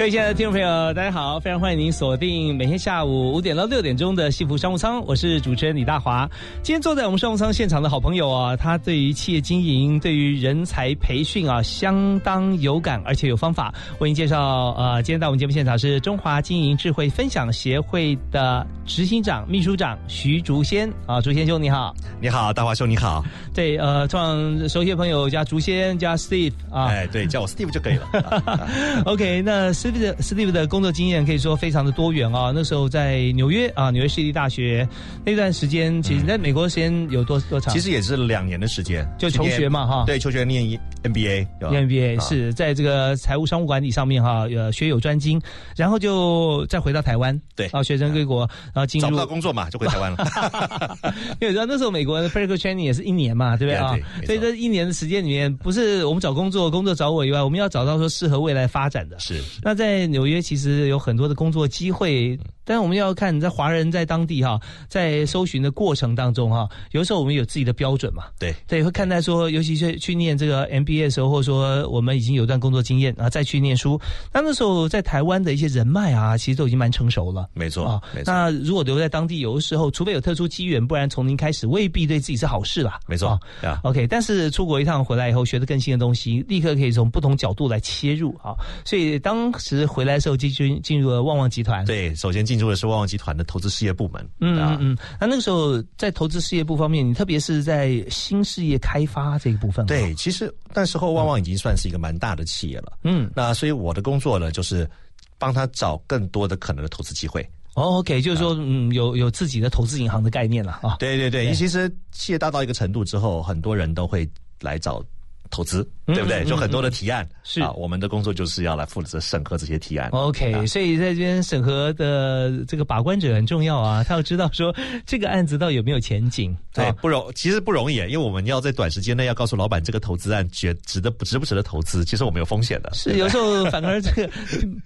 各位亲爱的听众朋友，大家好！非常欢迎您锁定每天下午五点到六点钟的幸福商务舱，我是主持人李大华。今天坐在我们商务舱现场的好朋友啊，他对于企业经营、对于人才培训啊，相当有感，而且有方法。为您介绍，呃，今天在我们节目现场是中华经营智慧分享协会的执行长、秘书长徐竹仙啊，竹仙兄你好，你好，大华兄你好。对，呃，创熟悉的朋友加竹仙加 Steve 啊，哎，对，叫我 Steve 就可以了。OK，那 Steve。Steve 的工作经验可以说非常的多元啊。那时候在纽约啊，纽约市立大学那段时间，其实在美国时间有多多长？其实也是两年的时间，就求学嘛哈。对，求学念 MBA，念 MBA 是在这个财务商务管理上面哈，呃，学有专精，然后就再回到台湾，对啊，学生归国，然后进入找不到工作嘛，就回台湾了。因为知道那时候美国的 practical training 也是一年嘛，对不对啊？所以这一年的时间里面，不是我们找工作，工作找我以外，我们要找到说适合未来发展的。是那。在纽约其实有很多的工作机会，但是我们要看你在华人在当地哈，在搜寻的过程当中哈，有时候我们有自己的标准嘛。对对，会看待说，尤其是去念这个 MBA 的时候，或者说我们已经有段工作经验啊，再去念书，那那时候在台湾的一些人脉啊，其实都已经蛮成熟了。没错啊，那如果留在当地，有的时候除非有特殊机缘，不然从零开始未必对自己是好事啦。没错啊，OK。但是出国一趟回来以后，学的更新的东西，立刻可以从不同角度来切入啊。所以当时回来的时候，进进进入了旺旺集团。对，首先进入的是旺旺集团的投资事业部门。嗯嗯嗯。那那个时候在投资事业部方面，你特别是在新事业开发这一部分。对，其实那时候旺旺已经算是一个蛮大的企业了。嗯。那所以我的工作呢，就是帮他找更多的可能的投资机会。哦，OK，就是说，嗯，有有自己的投资银行的概念了啊。对对对，其实企业大到一个程度之后，很多人都会来找。投资对不对？就很多的提案是啊，我们的工作就是要来负责审核这些提案。OK，所以在这边审核的这个把关者很重要啊，他要知道说这个案子到底有没有前景。对，不容其实不容易，因为我们要在短时间内要告诉老板这个投资案值值得不值不值得投资，其实我们有风险的。是有时候反而这个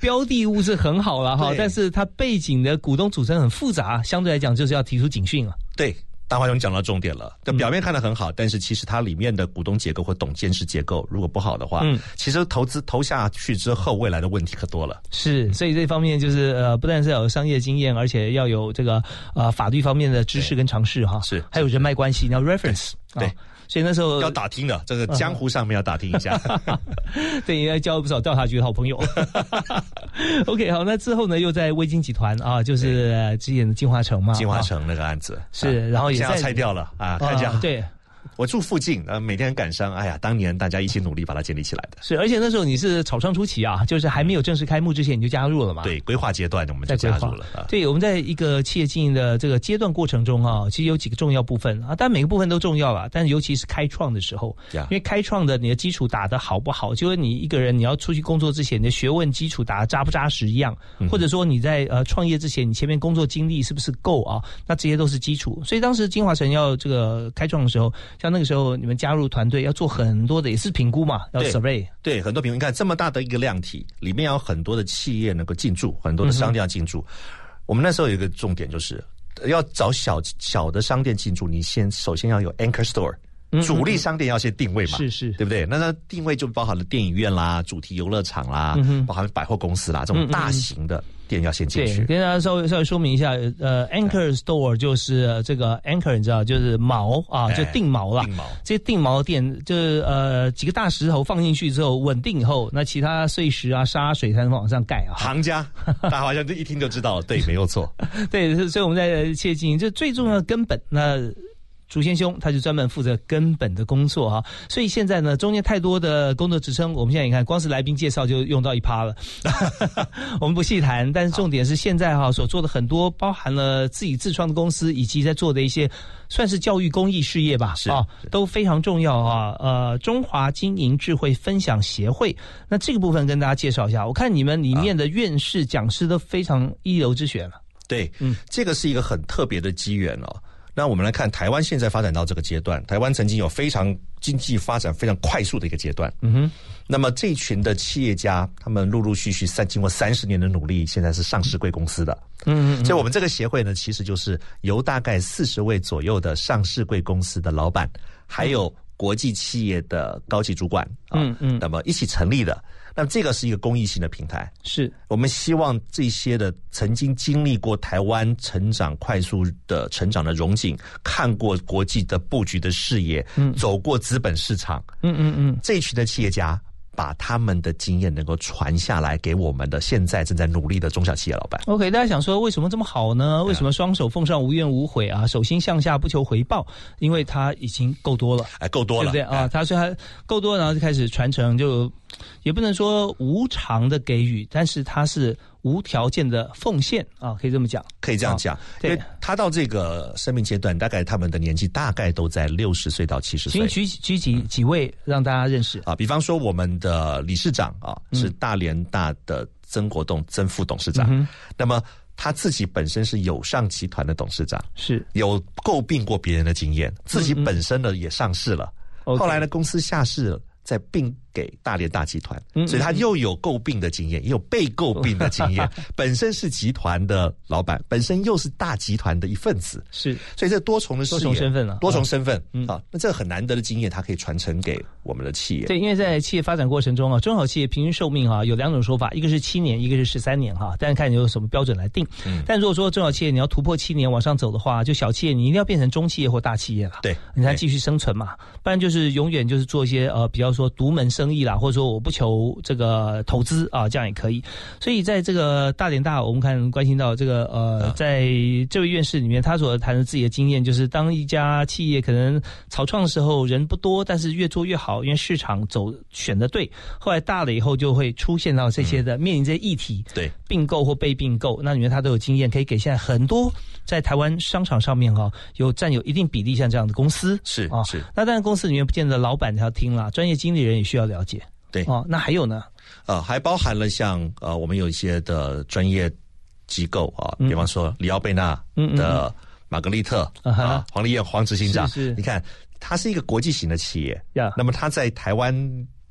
标的物是很好了哈，但是它背景的股东组成很复杂，相对来讲就是要提出警讯了。对。大华兄讲到重点了，就表面看的很好，但是其实它里面的股东结构或董监事结构如果不好的话，嗯，其实投资投下去之后，未来的问题可多了。是，所以这方面就是呃，不但是要有商业经验，而且要有这个呃法律方面的知识跟尝试哈，是，还有人脉关系，你要 reference，对。所以那时候要打听的，这个江湖上面要打听一下，对，应该交了不少调查局的好朋友。OK，好，那之后呢，又在微晶集团啊，就是之前的金华城嘛，金华城那个案子是，然后也要拆掉了啊，看一下，对。我住附近，呃，每天赶上，哎呀，当年大家一起努力把它建立起来的。是，而且那时候你是草创初期啊，就是还没有正式开幕之前你就加入了嘛？对，规划阶段我们就加入了。对，我们在一个企业经营的这个阶段过程中啊，其实有几个重要部分啊，但每个部分都重要啊，但尤其是开创的时候，因为开创的你的基础打得好不好，就跟你一个人你要出去工作之前，你的学问基础打得扎不扎实一样，或者说你在呃创业之前，你前面工作经历是不是够啊？那这些都是基础。所以当时金华城要这个开创的时候，像那个时候你们。加入团队要做很多的，也是评估嘛，要 survey。对，很多评估。你看这么大的一个量体，里面有很多的企业能够进驻，很多的商店要进驻。我们那时候有一个重点，就是要找小小的商店进驻，你先首先要有 anchor store，主力商店要先定位嘛，是是，对不对？那它定位就包含了电影院啦、主题游乐场啦，包含百货公司啦，这种大型的。店要先进去，跟大家稍微稍微说明一下，呃，anchor store 就是这个 anchor，你知道，就是锚啊，就定锚了。定锚，这些定锚店就是呃几个大石头放进去之后稳定以后，那其他碎石啊、沙水才能往上盖啊。行家，大家好像这一听就知道了，对，没有错。对，所以我们在切进，这最重要的根本那。竹先兄他就专门负责根本的工作啊。所以现在呢，中间太多的工作职称，我们现在你看，光是来宾介绍就用到一趴了。我们不细谈，但是重点是现在哈所做的很多，包含了自己自创的公司，以及在做的一些算是教育公益事业吧，啊，都非常重要啊。呃，中华经营智慧分享协会，那这个部分跟大家介绍一下。我看你们里面的院士讲师都非常一流之选了。对，嗯，这个是一个很特别的机缘哦。那我们来看台湾现在发展到这个阶段，台湾曾经有非常经济发展非常快速的一个阶段。嗯哼。那么这群的企业家，他们陆陆续续三经过三十年的努力，现在是上市贵公司的。嗯嗯。所以我们这个协会呢，其实就是由大概四十位左右的上市贵公司的老板，还有国际企业的高级主管，嗯嗯，那么一起成立的。那这个是一个公益性的平台，是。我们希望这些的曾经经历过台湾成长快速的成长的荣景，看过国际的布局的视野，嗯，走过资本市场，嗯嗯嗯，这一群的企业家。把他们的经验能够传下来给我们的现在正在努力的中小企业老板。OK，大家想说为什么这么好呢？为什么双手奉上无怨无悔啊？手心向下不求回报，因为他已经够多了，哎，够多了，对不对啊？他说他够多，然后就开始传承，就也不能说无偿的给予，但是他是。无条件的奉献啊，可以这么讲，可以这样讲。对，他到这个生命阶段，大概他们的年纪大概都在六十岁到七十岁。请举举几几位让大家认识啊？比方说，我们的理事长啊，是大连大的曾国栋曾副董事长。那么他自己本身是友尚集团的董事长，是有诟病过别人的经验，自己本身呢也上市了，后来呢公司下市了。在并给大连大集团，所以他又有诟病的经验，也有被诟病的经验。本身是集团的老板，本身又是大集团的一份子，是，所以这多重的多重身份了，多重身份啊，那这个很难得的经验，他可以传承给我们的企业。对，因为在企业发展过程中啊，中小企业平均寿命啊有两种说法，一个是七年，一个是十三年哈，但是看你用什么标准来定。但如果说中小企业你要突破七年往上走的话，就小企业你一定要变成中企业或大企业了，对，你才继续生存嘛，不然就是永远就是做一些呃比较说独门生意。意啦，或者说我不求这个投资啊，这样也可以。所以在这个大连大，我们看关心到这个呃，在这位院士里面，他所谈的自己的经验，就是当一家企业可能草创的时候人不多，但是越做越好，因为市场走选的对。后来大了以后，就会出现到这些的面临这些议题，对并购或被并购，那里面他都有经验，可以给现在很多在台湾商场上面哈有占有一定比例像这样的公司是啊是。那当然公司里面不见得老板要听了，专业经理人也需要了。解对哦，那还有呢？呃，还包含了像呃，我们有一些的专业机构啊，比方说里奥贝纳的玛格丽特啊，黄丽燕黄执行长，是你看，他是一个国际型的企业呀。那么他在台湾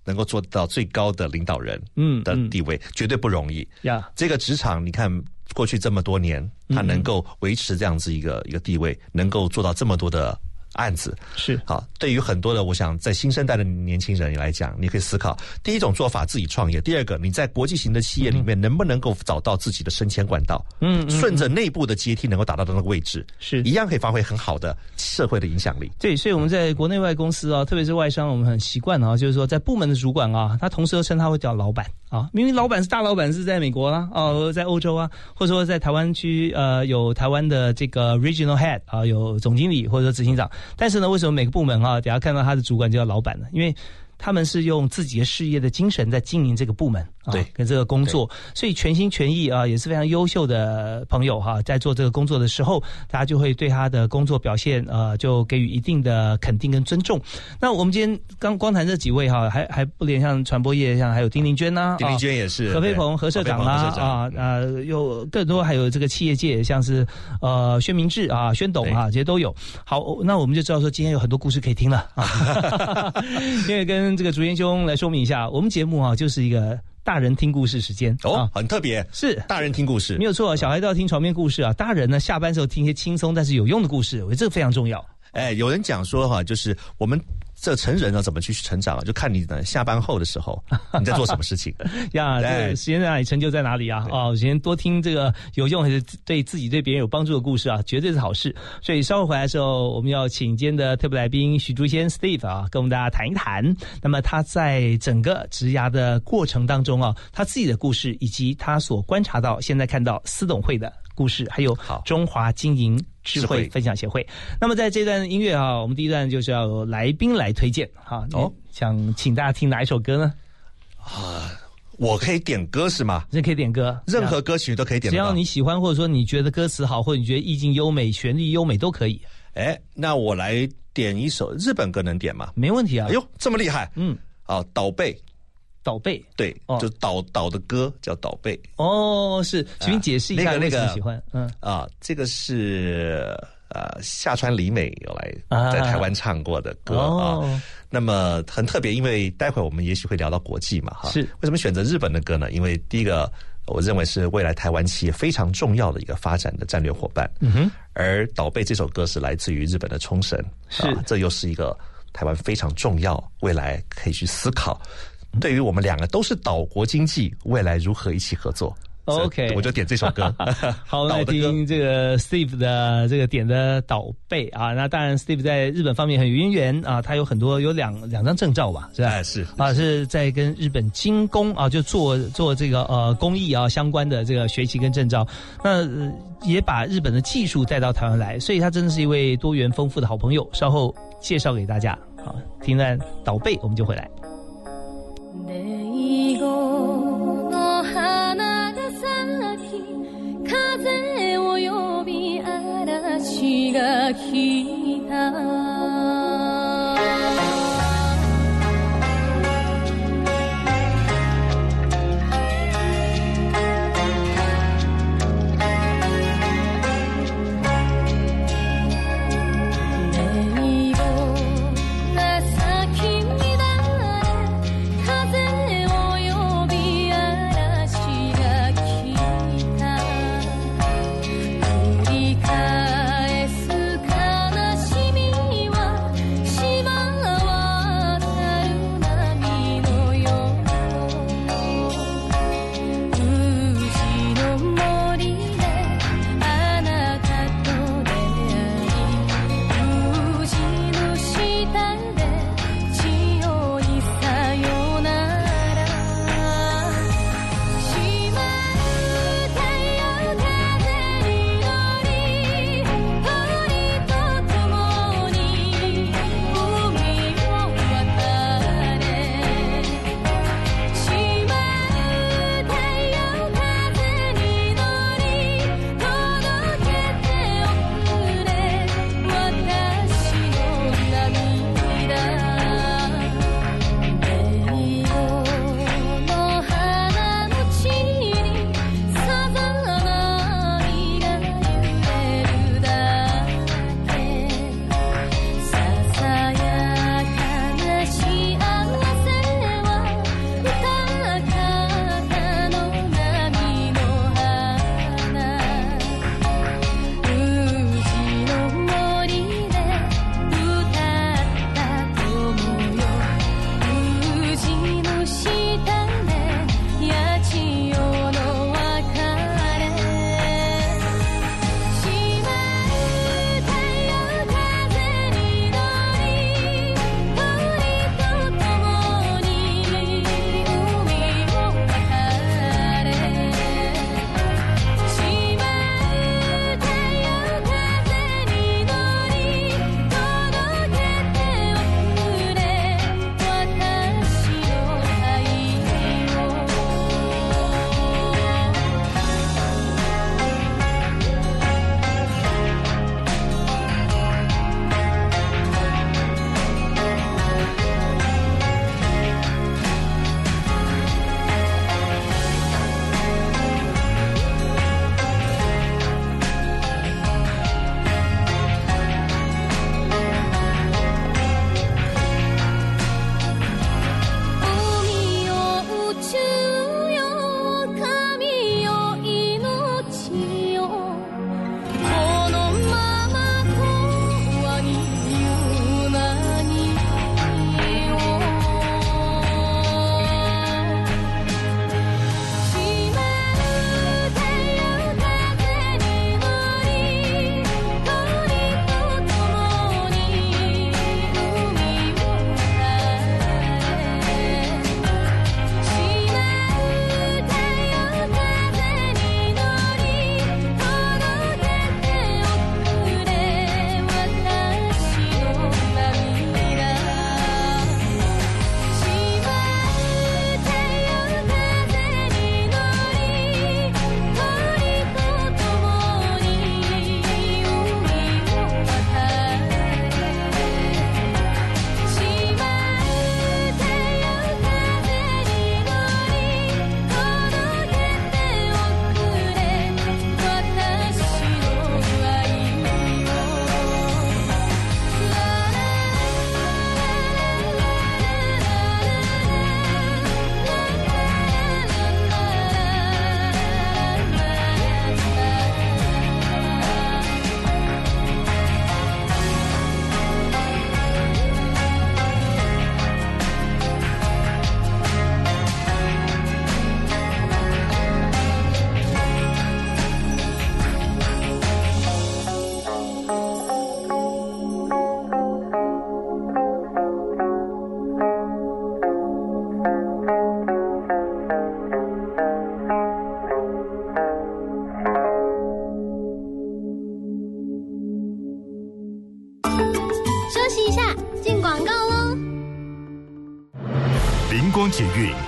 能够做到最高的领导人嗯的地位，绝对不容易呀。这个职场，你看过去这么多年，他能够维持这样子一个一个地位，能够做到这么多的。案子。是。好，对于很多的，我想在新生代的年轻人来讲，你可以思考第一种做法，自己创业；第二个，你在国际型的企业里面能不能够找到自己的升迁管道？嗯，顺着内部的阶梯能够达到的那个位置，是。一样可以发挥很好的社会的影响力。对，所以我们在国内外公司啊，特别是外商，我们很习惯啊，就是说在部门的主管啊，他同时都称他会叫老板啊，明明老板是大老板是在美国啦，哦，在欧洲啊，或者说在台湾区呃有台湾的这个 regional head 啊，有总经理或者执行长。但是呢，为什么每个部门啊，等下看到他的主管就叫老板呢？因为。他们是用自己的事业的精神在经营这个部门，对，跟这个工作，所以全心全意啊，也是非常优秀的朋友哈。在做这个工作的时候，大家就会对他的工作表现呃，就给予一定的肯定跟尊重。那我们今天刚光谈这几位哈，还还不连像传播业，像还有丁玲娟呐，丁玲娟也是何飞鹏何社长啦啊啊，有更多还有这个企业界，像是呃薛明志啊、宣董啊，这些都有。好，那我们就知道说今天有很多故事可以听了啊，因为跟这个竹烟兄来说明一下，我们节目啊就是一个大人听故事时间。哦，很特别，是。大人听故事，没有错，小孩都要听床边故事啊，大人呢下班时候听一些轻松但是有用的故事，我觉得这个非常重要。哎，有人讲说哈，就是我们。这成人呢怎么去成长啊？就看你的下班后的时候 你在做什么事情呀？这时间在哪里，成就在哪里啊？哦，先多听这个有用还是对自己对别人有帮助的故事啊，绝对是好事。所以稍后回来的时候，我们要请今天的特别来宾许竹先 Steve 啊，跟我们大家谈一谈。那么他在整个职涯的过程当中啊，他自己的故事以及他所观察到、现在看到私董会的故事，还有中华经营智慧分享协会。那么在这段音乐啊，我们第一段就是要由来宾来推荐哈。哦，想请大家听哪一首歌呢？啊，我可以点歌是吗？你可以点歌，任何歌曲都可以点，只要你喜欢，或者说你觉得歌词好，或者你觉得意境优美、旋律优美都可以。哎，那我来点一首日本歌，能点吗？没问题啊！哎呦，这么厉害！嗯，啊，岛贝，岛贝，对，就倒倒的歌叫倒背。哦，是，请你解释一下为什么喜欢？嗯，啊，这个是呃下川里美有来在台湾唱过的歌啊。那么很特别，因为待会我们也许会聊到国际嘛，哈。是，为什么选择日本的歌呢？因为第一个。我认为是未来台湾企业非常重要的一个发展的战略伙伴。嗯哼，而《岛背》这首歌是来自于日本的冲绳，是这又是一个台湾非常重要，未来可以去思考，对于我们两个都是岛国经济，未来如何一起合作。OK，我就点这首歌。好，来听这个 Steve 的这个点的岛贝啊。那当然，Steve 在日本方面很有渊源啊，他有很多有两两张证照吧，是吧？是啊，是在跟日本精工啊，就做做这个呃工艺啊相关的这个学习跟证照。那也把日本的技术带到台湾来，所以他真的是一位多元丰富的好朋友。稍后介绍给大家。好，听完岛贝，我们就回来。風を呼び嵐が来た。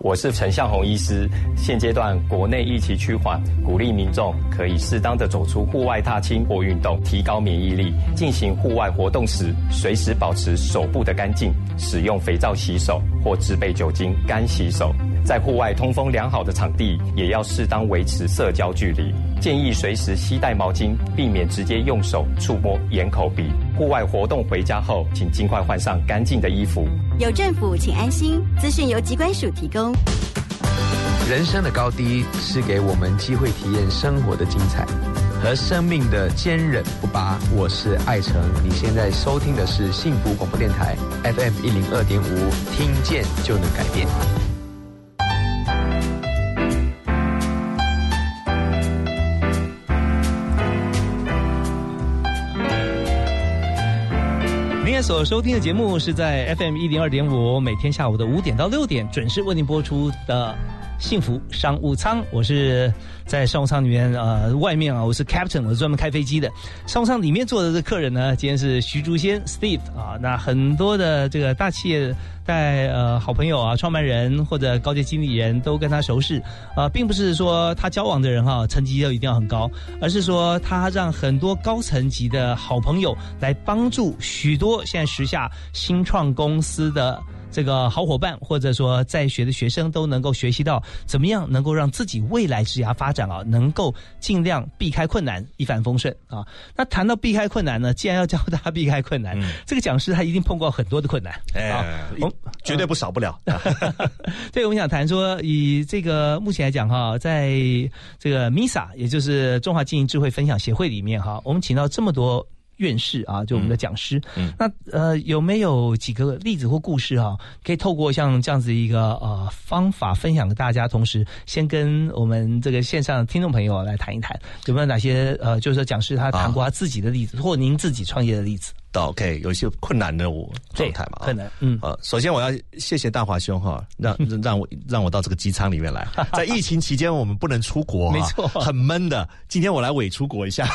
我是陈向红医师。现阶段国内疫情趋缓，鼓励民众可以适当的走出户外踏青或运动，提高免疫力。进行户外活动时，随时保持手部的干净，使用肥皂洗手或制备酒精干洗手。在户外通风良好的场地，也要适当维持社交距离。建议随时携带毛巾，避免直接用手触摸眼、口、鼻。户外活动回家后，请尽快换上干净的衣服。有政府，请安心。资讯由机关署提供。人生的高低是给我们机会体验生活的精彩和生命的坚韧不拔。我是艾成，你现在收听的是幸福广播电台 FM 一零二点五，听见就能改变。所收听的节目是在 FM 一零二点五，每天下午的五点到六点准时为您播出的。幸福商务舱，我是在商务舱里面，呃，外面啊，我是 captain，我是专门开飞机的。商务舱里面坐的这客人呢，今天是徐竹仙 Steve 啊，那很多的这个大企业带呃好朋友啊，创办人或者高级经理人都跟他熟识啊，并不是说他交往的人哈成绩要一定要很高，而是说他让很多高层级的好朋友来帮助许多现在时下新创公司的。这个好伙伴，或者说在学的学生都能够学习到怎么样能够让自己未来职涯发展啊，能够尽量避开困难，一帆风顺啊。那谈到避开困难呢，既然要教大家避开困难，这个讲师他一定碰过很多的困难啊，绝对不少不了。对，我们想谈说，以这个目前来讲哈，在这个 MISA，也就是中华经营智慧分享协会里面哈，我们请到这么多。院士啊，就我们的讲师，嗯那呃有没有几个例子或故事啊？可以透过像这样子一个呃方法分享给大家，同时先跟我们这个线上的听众朋友来谈一谈，有没有哪些呃，就是说讲师他谈过他自己的例子，或您自己创业的例子？到 OK，有一些困难的我状态嘛，困难。嗯，呃，首先我要谢谢大华兄哈，让 让我让我到这个机舱里面来。在疫情期间，我们不能出国，没错，很闷的。今天我来伪出国一下，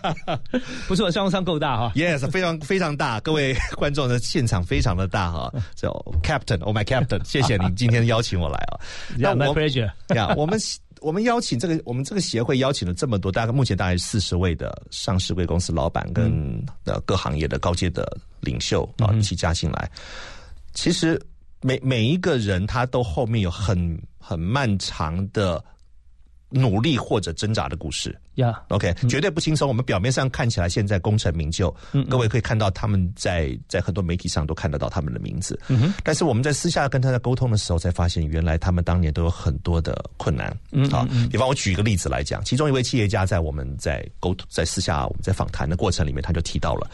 不错，商务舱够大哈。Yes，非常非常大，各位观众的现场非常的大哈。叫 Captain，Oh my Captain，谢谢你今天邀请我来啊。那 My pleasure。呀，我们。我们邀请这个，我们这个协会邀请了这么多，大概目前大概四十位的上市贵公司老板跟的各行业的高阶的领袖啊一起加进来。其实每每一个人他都后面有很很漫长的。努力或者挣扎的故事，呀，OK，绝对不轻松。我们表面上看起来现在功成名就，嗯各位可以看到他们在在很多媒体上都看得到他们的名字，嗯但是我们在私下跟他在沟通的时候，才发现原来他们当年都有很多的困难。嗯好，比方我举一个例子来讲，其中一位企业家在我们在沟在私下我们在访谈的过程里面，他就提到了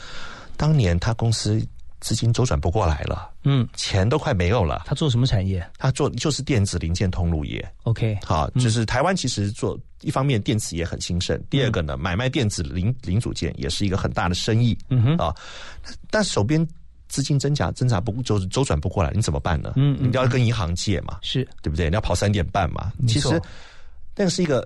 当年他公司。资金周转不过来了，嗯，钱都快没有了。他做什么产业？他做就是电子零件通路业。OK，好，就是台湾其实做一方面电子业很兴盛，第二个呢，买卖电子零零组件也是一个很大的生意。嗯哼啊，但手边资金增加增加不就是周转不过来，你怎么办呢？嗯，你要跟银行借嘛，是对不对？你要跑三点半嘛。其实那是一个。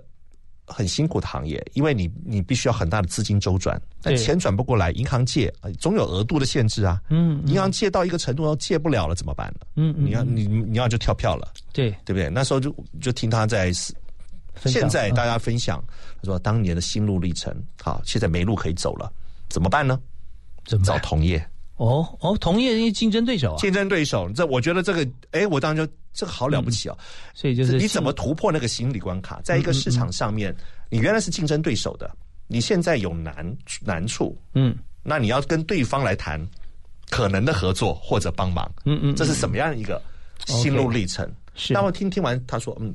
很辛苦的行业，因为你你必须要很大的资金周转，但钱转不过来，银行借总有额度的限制啊。嗯，银行借到一个程度要借不了了怎么办呢？嗯嗯，你要你你要就跳票了。对，对不对？那时候就就听他在现在大家分享，他说当年的心路历程，好，现在没路可以走了，怎么办呢？怎么找同业？哦哦，同业竞争对手啊，竞争对手，这我觉得这个，哎，我当时就这个好了不起哦。所以就是你怎么突破那个心理关卡，在一个市场上面，你原来是竞争对手的，你现在有难难处，嗯，那你要跟对方来谈可能的合作或者帮忙，嗯嗯，这是什么样一个心路历程？是，那我听听完他说，嗯，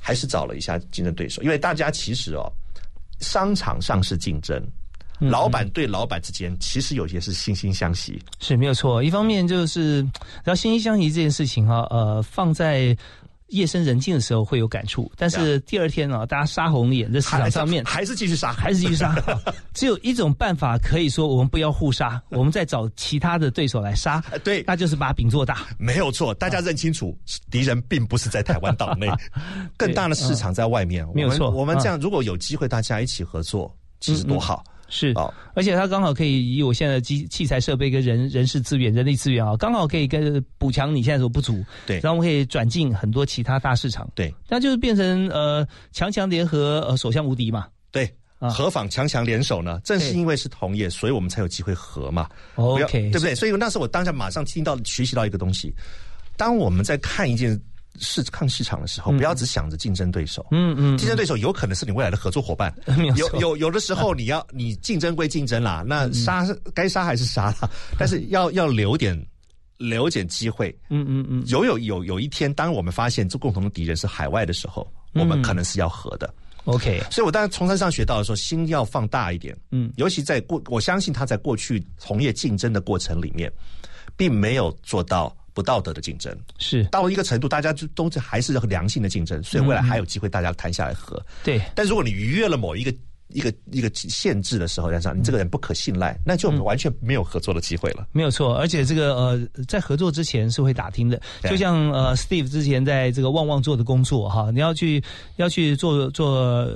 还是找了一下竞争对手，因为大家其实哦，商场上是竞争。老板对老板之间，其实有些是惺惺相惜，是没有错。一方面就是，然后惺惺相惜这件事情哈，呃，放在夜深人静的时候会有感触，但是第二天呢，大家杀红眼，在市场上面还是继续杀，还是继续杀。只有一种办法可以说，我们不要互杀，我们再找其他的对手来杀。对，那就是把饼做大。没有错，大家认清楚，敌人并不是在台湾岛内，更大的市场在外面。没有错，我们这样如果有机会，大家一起合作，其实多好。是，而且它刚好可以以我现在的机器材设备跟人人事资源、人力资源啊，刚好可以跟补强你现在所不足。对，然后我们可以转进很多其他大市场。对，那就是变成呃强强联合，呃所向无敌嘛。对，何妨强强联手呢？正是因为是同业，所以我们才有机会合嘛。OK，对不对？所以那时候我当下马上听到学习到一个东西，当我们在看一件。市抗市场的时候，不要只想着竞争对手。嗯嗯，竞争对手有可能是你未来的合作伙伴。有有有的时候，你要你竞争归竞争啦，那杀该杀还是杀啦，但是要要留点留点机会。嗯嗯嗯，有有有有一天，当我们发现这共同的敌人是海外的时候，我们可能是要和的。OK，所以我当然从山上学到的时候，心要放大一点。嗯，尤其在过，我相信他在过去从业竞争的过程里面，并没有做到。不道德的竞争是到了一个程度，大家就都是还是良性的竞争，所以未来还有机会大家谈下来和。对，但如果你逾越了某一个一个一个限制的时候，加上你这个人不可信赖，那就完全没有合作的机会了。没有错，而且这个呃，在合作之前是会打听的，就像呃，Steve 之前在这个旺旺做的工作哈，你要去要去做做。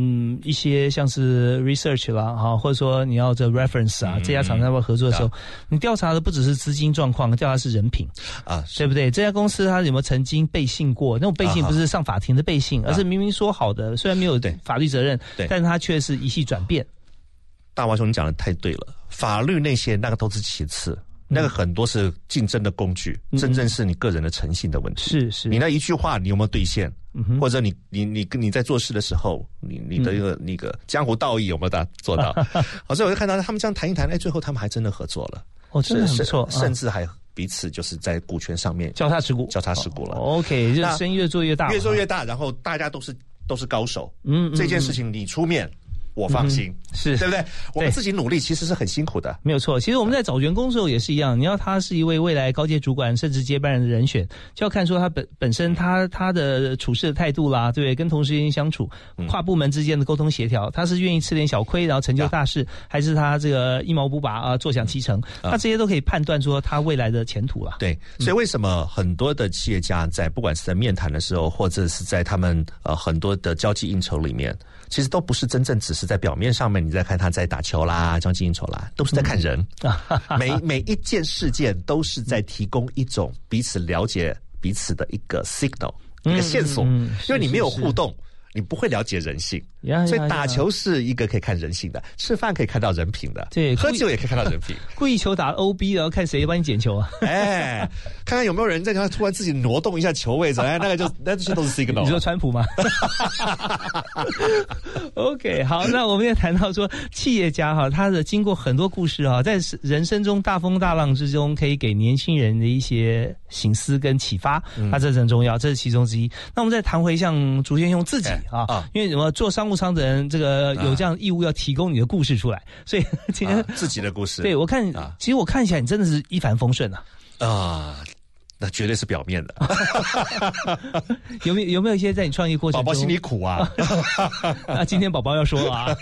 嗯，一些像是 research 啦，哈，或者说你要这 reference 啊，这家厂商要合作的时候，你调查的不只是资金状况，调查是人品啊，对不对？这家公司它有没有曾经背信过？那种背信不是上法庭的背信，而是明明说好的，虽然没有法律责任，但是他却是一系转变。大华兄，你讲的太对了，法律那些那个都是其次。那个很多是竞争的工具，真正是你个人的诚信的问题。是是，你那一句话你有没有兑现？或者你你你跟你在做事的时候，你你的一个那个江湖道义有没有达做到？好，所以我就看到他们这样谈一谈，哎，最后他们还真的合作了。哦，真的很不错，甚至还彼此就是在股权上面交叉持股，交叉持股了。OK，就生意越做越大，越做越大，然后大家都是都是高手。嗯，这件事情你出面。我放心，是对不对？我们自己努力其实是很辛苦的，没有错。其实我们在找员工的时候也是一样，你要他是一位未来高阶主管甚至接班人的人选，就要看出他本本身他他的处事的态度啦，对不对？跟同事之间相处，跨部门之间的沟通协调，他是愿意吃点小亏然后成就大事，还是他这个一毛不拔啊坐享其成？那这些都可以判断说他未来的前途了。对，所以为什么很多的企业家在不管是在面谈的时候，或者是在他们呃很多的交际应酬里面。其实都不是真正只是在表面上面，你在看他在打球啦、交际应酬啦，都是在看人。每 每一件事件都是在提供一种彼此了解彼此的一个 signal，一个线索，因为你没有互动。你不会了解人性，所以打球是一个可以看人性的，吃饭可以看到人品的，对，喝酒也可以看到人品。故意球打 O B，然后看谁帮你捡球啊？哎，看看有没有人在他突然自己挪动一下球位置，哎，那个就那这些都是 signal。你说川普吗？OK，好，那我们也谈到说，企业家哈，他的经过很多故事哈，在人生中大风大浪之中，可以给年轻人的一些醒思跟启发，那这很重要，这是其中之一。那我们再谈回像竹先兄自己。啊，因为什么做商务舱的人，这个有这样义务要提供你的故事出来，所以今天自己的故事，对我看，其实我看起来你真的是一帆风顺啊。啊，那绝对是表面的。有没有有没有一些在你创业过程中，宝宝心里苦啊？那今天宝宝要说啊，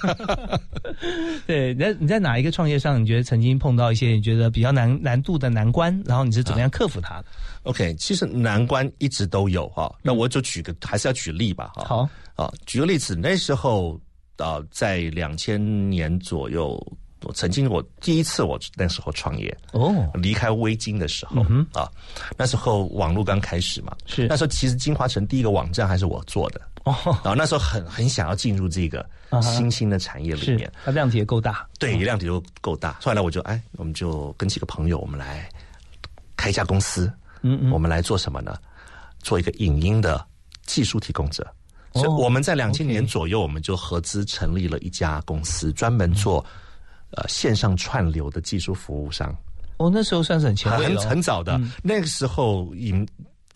对，你在你在哪一个创业上，你觉得曾经碰到一些你觉得比较难难度的难关，然后你是怎么样克服它的？OK，其实难关一直都有哈，那我就举个，还是要举例吧哈。好啊，举个例子，那时候啊，在两千年左右，我曾经我第一次我那时候创业哦，离开微金的时候嗯啊，那时候网络刚开始嘛，是那时候其实金华城第一个网站还是我做的哦，然后那时候很很想要进入这个新兴的产业里面，它量体也够大，对，量体都够大。后来我就哎，我们就跟几个朋友，我们来开一家公司。嗯，我们来做什么呢？做一个影音的技术提供者。所以我们在两千年左右，我们就合资成立了一家公司，专门做呃线上串流的技术服务商。哦，那时候算是很前卫很很早的。那个时候影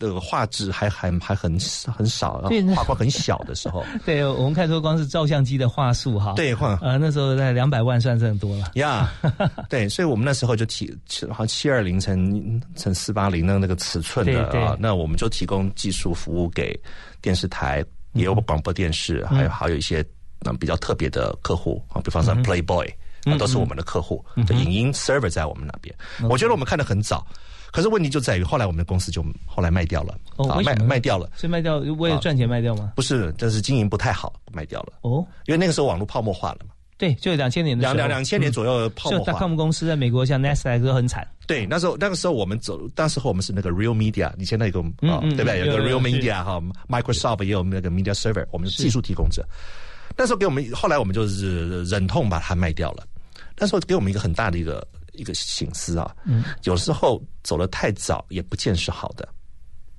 那个画质还还还很很少，画框很小的时候。对，我们看说光是照相机的画素哈，对画呃那时候在两百万算是很多了。呀，对，所以我们那时候就提好像七二零乘乘四八零的那个尺寸的啊，那我们就提供技术服务给电视台，也有广播电视，还有还有一些嗯比较特别的客户啊，比方说 Playboy，都是我们的客户，的影音 server 在我们那边。我觉得我们看的很早。可是问题就在于，后来我们的公司就后来卖掉了，哦，卖卖掉了，是卖掉为了赚钱卖掉吗？不是，但是经营不太好，卖掉了。哦，因为那个时候网络泡沫化了嘛。对，就两千年的两两两千年左右的泡沫化。就 com 公司在美国像 n e s t 都很惨。对，那时候那个时候我们走，那时候我们是那个 Real Media，以前那个啊，对不对？有个 Real Media 哈，Microsoft 也有那个 Media Server，我们是技术提供者。那时候给我们，后来我们就是忍痛把它卖掉了。那时候给我们一个很大的一个。一个醒思啊，嗯，有时候走的太早也不见是好的，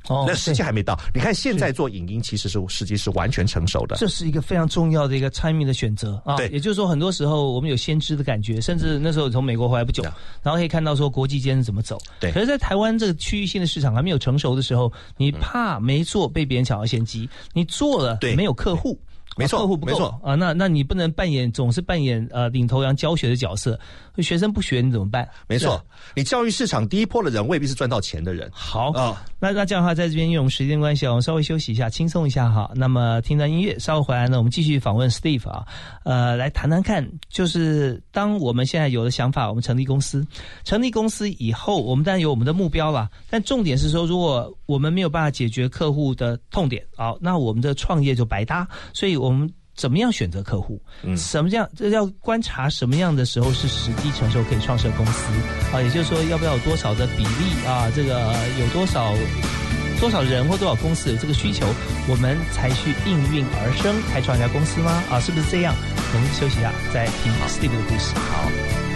哦，那时机还没到。你看现在做影音，其实是时机是完全成熟的。这是一个非常重要的一个 timing 的选择啊。对，也就是说，很多时候我们有先知的感觉，甚至那时候从美国回来不久，然后可以看到说国际间是怎么走。对，可是，在台湾这个区域性的市场还没有成熟的时候，你怕没做被别人抢到先机，你做了没有客户。没错，客户不够啊，那那你不能扮演总是扮演呃领头羊教学的角色，学生不学你怎么办？没错，你教育市场第一波的人未必是赚到钱的人。好啊，那那这样的话，在这边因为我们时间关系，我们稍微休息一下，轻松一下哈。那么听段音乐，稍后回来呢，我们继续访问 Steve 啊，呃，来谈谈看，就是当我们现在有了想法，我们成立公司，成立公司以后，我们当然有我们的目标了，但重点是说，如果我们没有办法解决客户的痛点，好，那我们的创业就白搭，所以。我们怎么样选择客户？嗯，什么样？这要观察什么样的时候是时机成熟可以创设公司啊？也就是说，要不要有多少的比例啊？这个有多少多少人或多少公司有这个需求，我们才去应运而生开创一家公司吗？啊，是不是这样？我们休息一下，再听 Steve 的故事。好。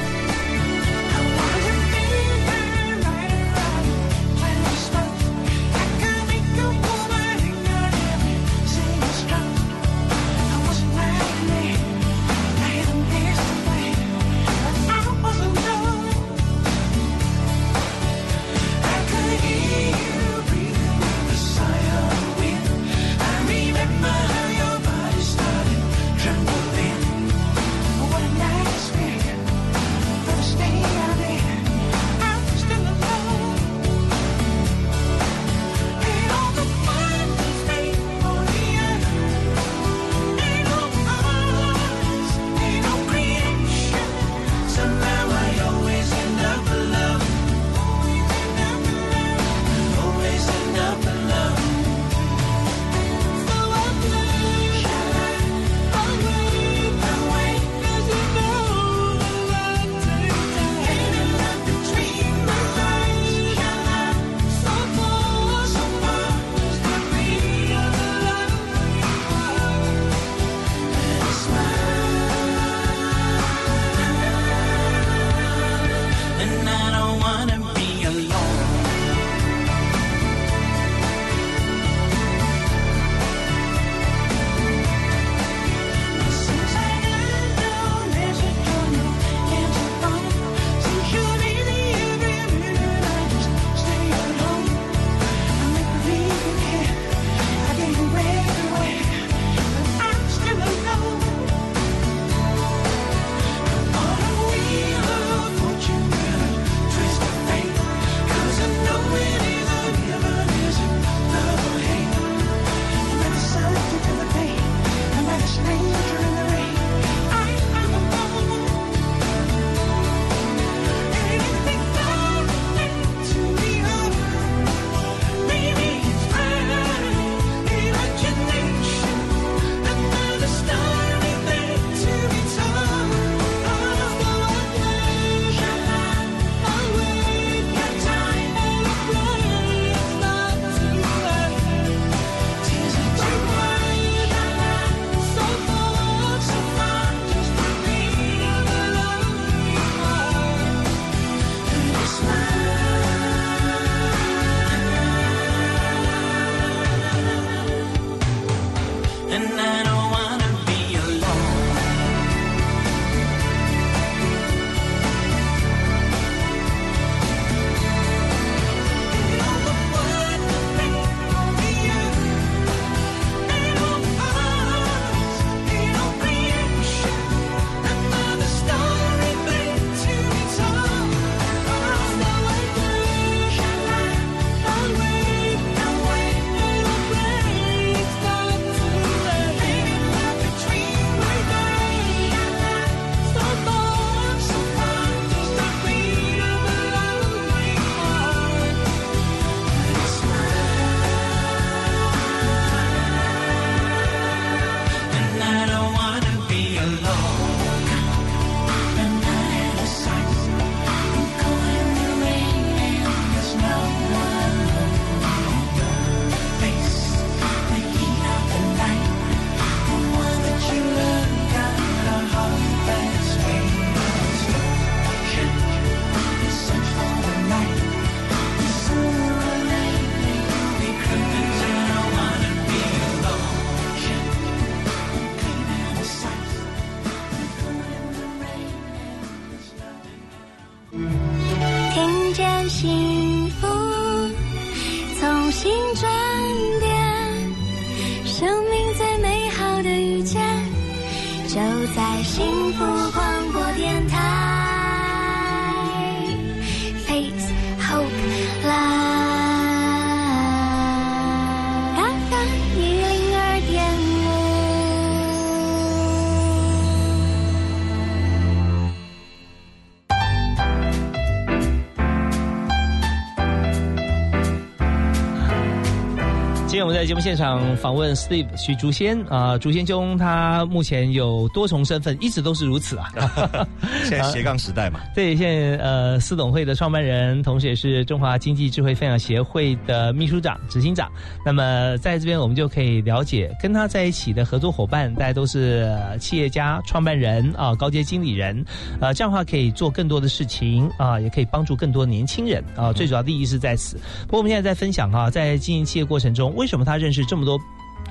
节目现场访问 Steve 徐竹仙啊，竹仙兄他目前有多重身份，一直都是如此啊。现在斜杠时代嘛，对，现在呃，司董会的创办人，同时也是中华经济智慧分享协会的秘书长、执行长。那么在这边，我们就可以了解跟他在一起的合作伙伴，大家都是企业家、创办人啊，高阶经理人。呃，这样的话可以做更多的事情啊，也可以帮助更多年轻人啊。最主要的意义是在此。不过我们现在在分享哈，在经营企业过程中，为什么？他认识这么多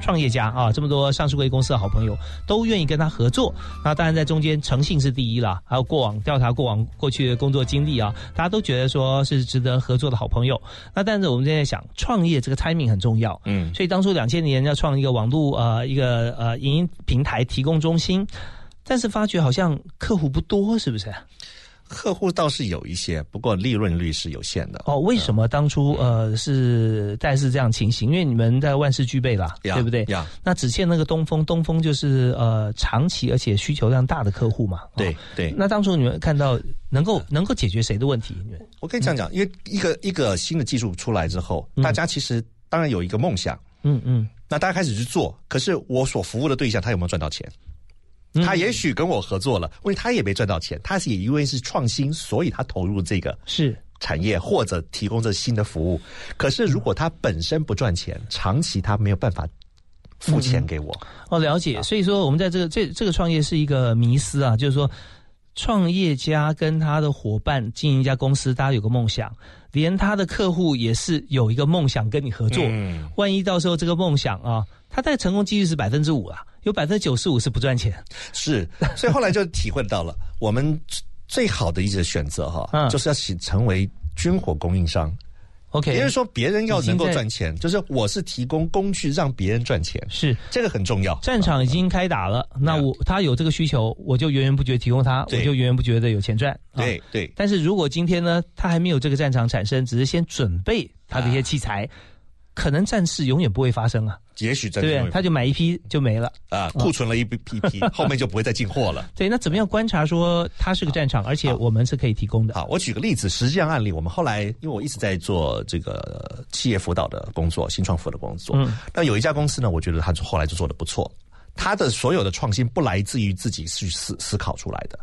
创业家啊，这么多上市贵公司的好朋友，都愿意跟他合作。那当然在中间诚信是第一了，还有过往调查过往过去的工作经历啊，大家都觉得说是值得合作的好朋友。那但是我们现在想，创业这个 timing 很重要，嗯，所以当初两千年要创一个网络呃一个呃影音平台提供中心，但是发觉好像客户不多，是不是？客户倒是有一些，不过利润率是有限的。哦，为什么当初呃是但是这样情形？因为你们在万事俱备啦，对不对？呀，那只欠那个东风，东风就是呃长期而且需求量大的客户嘛。对对。那当初你们看到能够能够解决谁的问题？我跟你这样讲，因为一个一个新的技术出来之后，大家其实当然有一个梦想，嗯嗯，那大家开始去做，可是我所服务的对象他有没有赚到钱？他也许跟我合作了，因为他也没赚到钱，他是也因为是创新，所以他投入这个是产业或者提供这新的服务。可是如果他本身不赚钱，长期他没有办法付钱给我。哦，了解。所以说，我们在这个这这个创业是一个迷思啊，就是说，创业家跟他的伙伴经营一家公司，大家有个梦想，连他的客户也是有一个梦想跟你合作。嗯，万一到时候这个梦想啊，他在成功几率是百分之五啊。有百分之九十五是不赚钱，是，所以后来就体会到了，我们最好的一个选择哈，就是要成成为军火供应商。OK，也就是说，别人要能够赚钱，就是我是提供工具让别人赚钱，是这个很重要。战场已经开打了，那我他有这个需求，我就源源不绝提供他，我就源源不绝的有钱赚。对对。但是如果今天呢，他还没有这个战场产生，只是先准备他的一些器材。可能战事永远不会发生啊！也许对不对？他就买一批就没了啊，库存了一批批，后面就不会再进货了。对，那怎么样观察说它是个战场，而且我们是可以提供的？好，我举个例子，实际上案例，我们后来因为我一直在做这个企业辅导的工作，新创辅的工作。嗯，那有一家公司呢，我觉得他后来就做的不错。他的所有的创新不来自于自己去思思考出来的，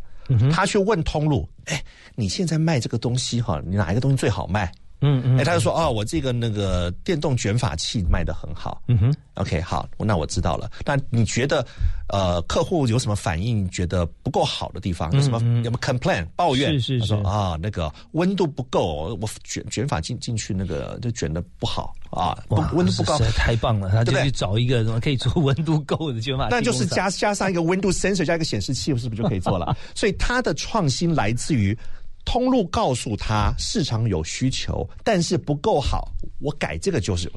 他去问通路，哎，你现在卖这个东西哈，你哪一个东西最好卖？嗯嗯，哎，他就说哦，我这个那个电动卷发器卖的很好。嗯哼，OK，好，那我知道了。那你觉得，呃，客户有什么反应？觉得不够好的地方？有什么有没有 complain 抱怨？是是是。说啊，那个温度不够，我卷卷发进进去那个就卷的不好啊，温度不高，太棒了。他就去找一个什么可以做温度够的卷发 器，那就是加加上一个温度 sensor 加一个显示器，是不是就可以做了？所以它的创新来自于。通路告诉他市场有需求，但是不够好，我改这个就是，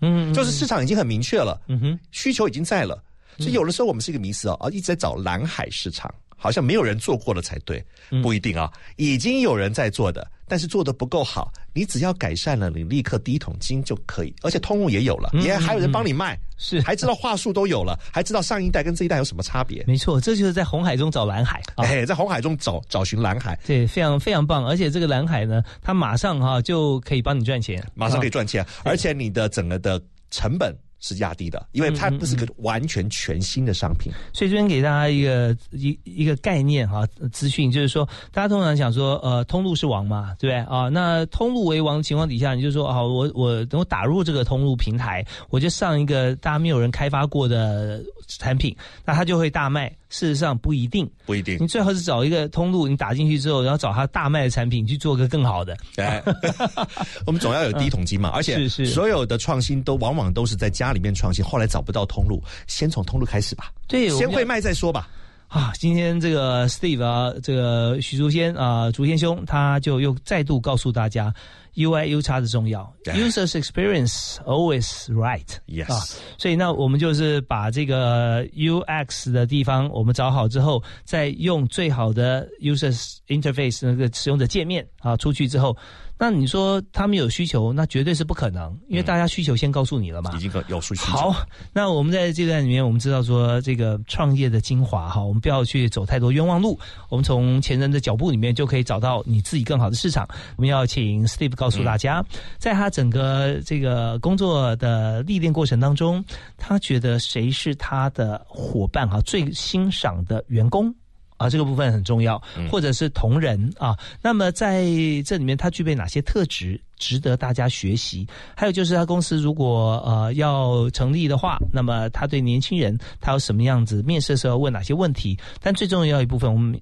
嗯，就是市场已经很明确了，嗯哼，需求已经在了，所以有的时候我们是一个迷思啊，啊，一直在找蓝海市场。好像没有人做过了才对，不一定啊，已经有人在做的，但是做的不够好。你只要改善了，你立刻第一桶金就可以，而且通路也有了，也还有人帮你卖，是还知道话术都有了，还知道上一代跟这一代有什么差别。没错，这就是在红海中找蓝海，哎，在红海中找找寻蓝海，对，非常非常棒。而且这个蓝海呢，它马上哈就可以帮你赚钱，马上可以赚钱，而且你的整个的成本。是压低的，因为它不是个完全全新的商品。所以这边给大家一个一一个概念哈，资讯就是说，大家通常想说，呃，通路是王嘛，对不对啊？那通路为王的情况底下，你就说，好，我我等我打入这个通路平台，我就上一个大家没有人开发过的产品，那它就会大卖。事实上不一定，不一定。你最好是找一个通路，你打进去之后，然后找它大卖的产品去做个更好的。对，我们总要有第一桶金嘛。而且所有的创新都往往都是在家里面创新，后来找不到通路，先从通路开始吧。对，先会卖再说吧。啊，今天这个 Steve 啊，这个许竹先啊，竹先兄，他就又再度告诉大家。U I U 叉的重要，Users Experience always right，Yes 啊，所以那我们就是把这个 U X 的地方我们找好之后，再用最好的 Users Interface 那个使用者界面啊，出去之后。那你说他们有需求，那绝对是不可能，因为大家需求先告诉你了嘛。已经有需求。好，那我们在这段里面，我们知道说这个创业的精华哈，我们不要去走太多冤枉路，我们从前人的脚步里面就可以找到你自己更好的市场。我们要请 Steve 告诉大家，在他整个这个工作的历练过程当中，他觉得谁是他的伙伴哈，最欣赏的员工。啊，这个部分很重要，或者是同仁啊。那么在这里面，他具备哪些特质值得大家学习？还有就是，他公司如果呃要成立的话，那么他对年轻人他有什么样子？面试的时候问哪些问题？但最重要一部分，我们。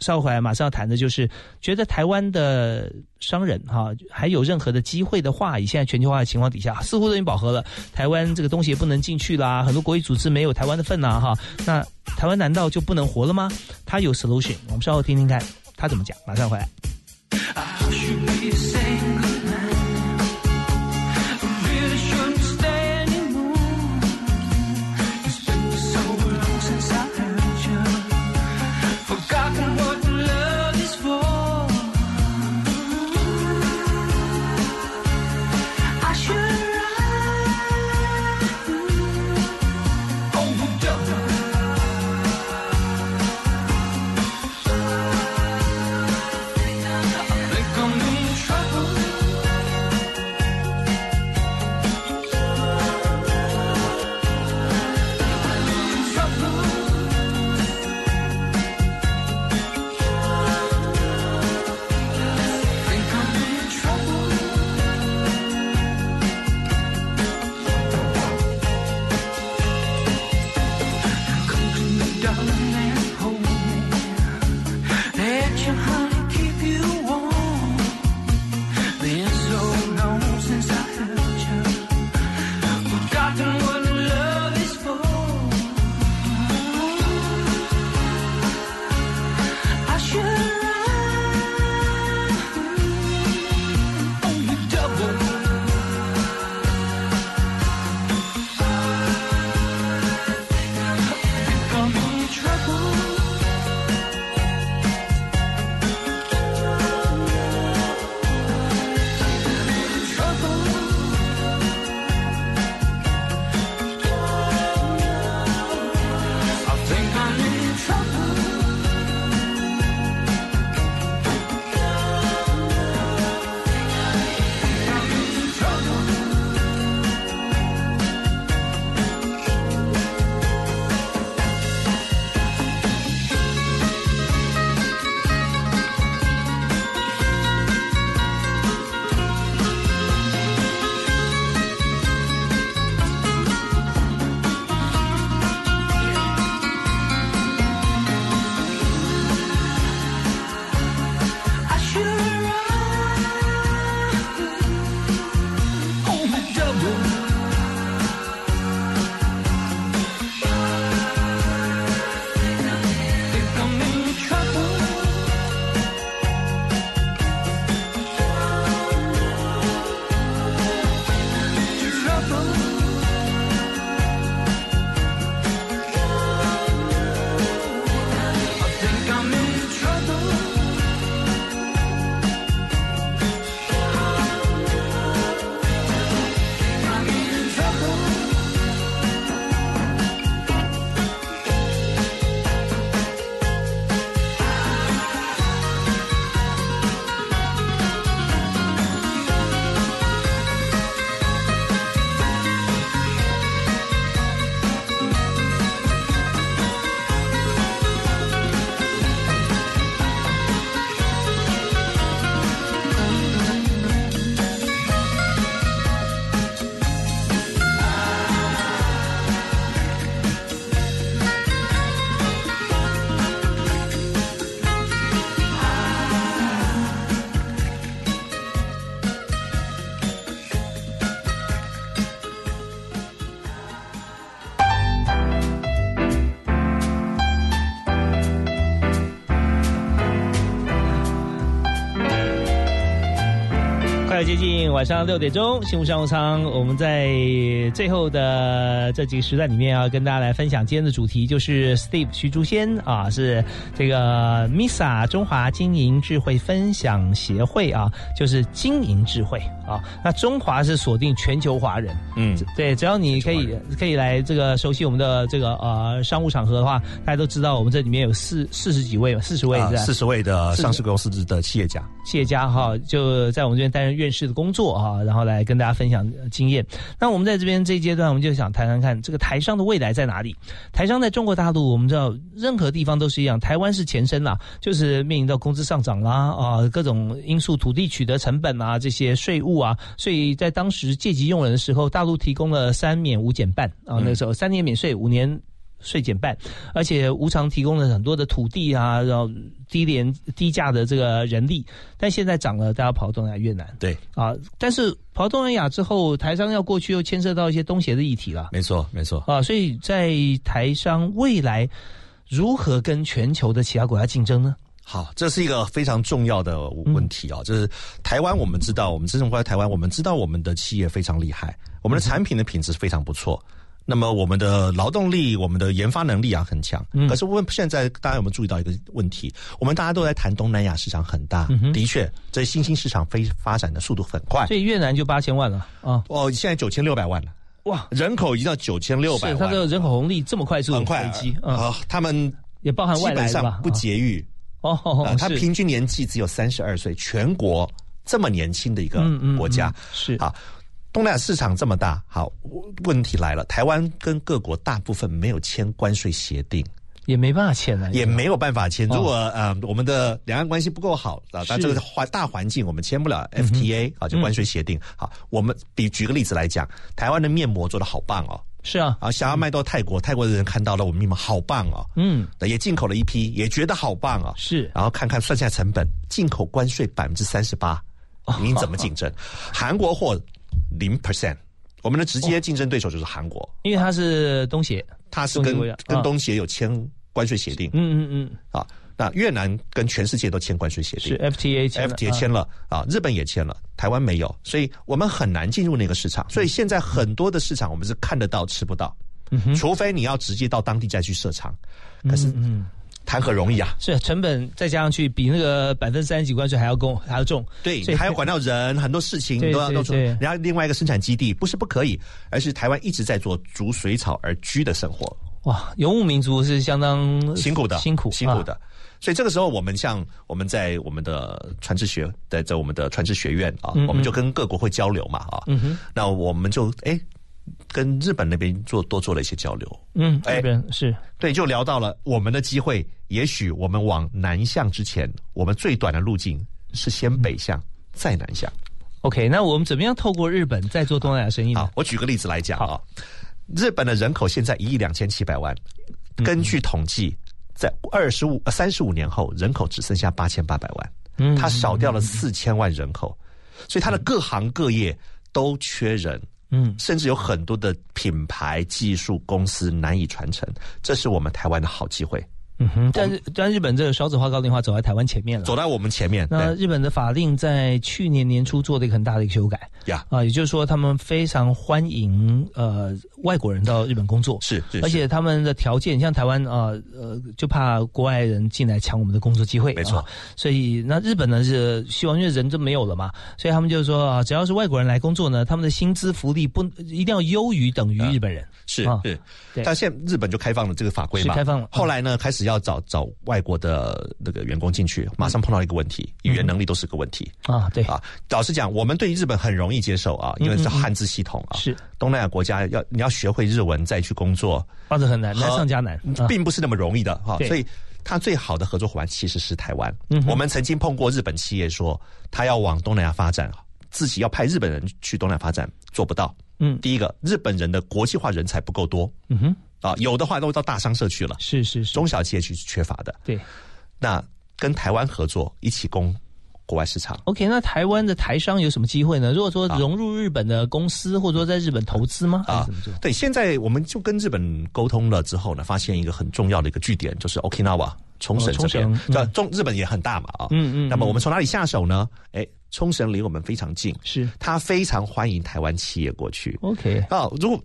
稍回来，马上要谈的就是，觉得台湾的商人哈，还有任何的机会的话，以现在全球化的情况底下，似乎都已经饱和了。台湾这个东西也不能进去啦，很多国际组织没有台湾的份呐哈。那台湾难道就不能活了吗？他有 solution，我们稍后听听看他怎么讲。马上回来。trouble. 晚上六点钟，新湖商务舱，我们在最后的这几个时段里面要跟大家来分享今天的主题，就是 Steve 徐竹仙啊，是这个 Misa 中华经营智慧分享协会啊，就是经营智慧。啊。那中华是锁定全球华人，嗯，对，只要你可以可以来这个熟悉我们的这个呃商务场合的话，大家都知道我们这里面有四四十几位，四十位，四十位的上市公司的企业家，企业家哈，就在我们这边担任院。士的工作啊，然后来跟大家分享经验。那我们在这边这一阶段，我们就想谈谈看这个台商的未来在哪里。台商在中国大陆，我们知道任何地方都是一样，台湾是前身啦，就是面临到工资上涨啦啊，各种因素、土地取得成本啊，这些税务啊，所以在当时借机用人的时候，大陆提供了三免五减半啊，那时候三年免税，五年。税减半，而且无偿提供了很多的土地啊，然后低廉低价的这个人力，但现在涨了，大家跑东南亚越南，对啊，但是跑东南亚之后，台商要过去又牵涉到一些东协的议题了，没错没错啊，所以在台商未来如何跟全球的其他国家竞争呢？好，这是一个非常重要的问题啊，就是台湾我们知道，我们自从过来台湾，我们知道我们的企业非常厉害，我们的产品的品质非常不错。那么我们的劳动力、我们的研发能力啊很强，可是问现在大家有没有注意到一个问题？我们大家都在谈东南亚市场很大，的确，这新兴市场非发展的速度很快。所以越南就八千万了啊！哦，现在九千六百万了，哇，人口已经到九千六百万，它的人口红利这么快速很快积啊！他们也包含外来吧？不节育哦，他平均年纪只有三十二岁，全国这么年轻的一个国家。是。啊。东南亚市场这么大，好，问题来了，台湾跟各国大部分没有签关税协定，也没办法签了，也没有办法签。如果呃我们的两岸关系不够好啊，但这个环大环境我们签不了 FTA 啊，就关税协定。好，我们比举个例子来讲，台湾的面膜做的好棒哦，是啊，啊想要卖到泰国，泰国的人看到了我们好棒哦，嗯，也进口了一批，也觉得好棒啊，是，然后看看算下成本，进口关税百分之三十八，您怎么竞争？韩国货。零 percent，我们的直接竞争对手就是韩国，因为它是东协，它是跟跟东协有签关税协定，嗯嗯嗯，啊，那越南跟全世界都签关税协定，是 FTA，FTA 签了啊，日本也签了，台湾没有，所以我们很难进入那个市场，所以现在很多的市场我们是看得到吃不到，除非你要直接到当地再去设厂，可是嗯。谈何容易啊！是成本再加上去，比那个百分之三十几关税还要高，还要重。对，还要管到人，很多事情都要弄出。然后另外一个生产基地不是不可以，而是台湾一直在做逐水草而居的生活。哇，游牧民族是相当辛苦的，辛苦辛苦的。所以这个时候，我们像我们在我们的船只学，在在我们的船只学院啊，我们就跟各国会交流嘛啊。嗯哼，那我们就哎。跟日本那边做多做了一些交流，嗯，这边是对，就聊到了我们的机会。也许我们往南向之前，我们最短的路径是先北向，再南向。OK，那我们怎么样透过日本再做东南亚生意呢？好，我举个例子来讲啊，日本的人口现在一亿两千七百万，根据统计，在二十五、三十五年后，人口只剩下八千八百万，嗯，它少掉了四千万人口，所以它的各行各业都缺人。嗯，甚至有很多的品牌技术公司难以传承，这是我们台湾的好机会。嗯哼，但是但日本这个少子化高龄化走在台湾前面了，走在我们前面。那日本的法令在去年年初做了一个很大的一个修改呀，啊，也就是说他们非常欢迎呃外国人到日本工作，是，而且他们的条件像台湾啊呃就怕国外人进来抢我们的工作机会，没错。所以那日本呢是希望因为人就没有了嘛，所以他们就是说啊，只要是外国人来工作呢，他们的薪资福利不一定要优于等于日本人。是是，但现在日本就开放了这个法规嘛，开放了。后来呢，开始要找找外国的那个员工进去，马上碰到一个问题，语言能力都是个问题啊。对啊，老实讲，我们对日本很容易接受啊，因为是汉字系统啊。是东南亚国家要你要学会日文再去工作，那是很难，难上加难，并不是那么容易的哈。所以，他最好的合作伙伴其实是台湾。我们曾经碰过日本企业说，他要往东南亚发展，自己要派日本人去东南亚发展，做不到。嗯，第一个，日本人的国际化人才不够多。嗯哼，啊，有的话都到大商社去了。是是是，中小企业去缺乏的。对，那跟台湾合作一起攻国外市场。OK，那台湾的台商有什么机会呢？如果说融入日本的公司，或者说在日本投资吗？啊？对，现在我们就跟日本沟通了之后呢，发现一个很重要的一个据点，就是 Okinawa 冲绳这边。叫中日本也很大嘛啊。嗯嗯。那么我们从哪里下手呢？哎。冲绳离我们非常近，是他非常欢迎台湾企业过去。OK，啊，如果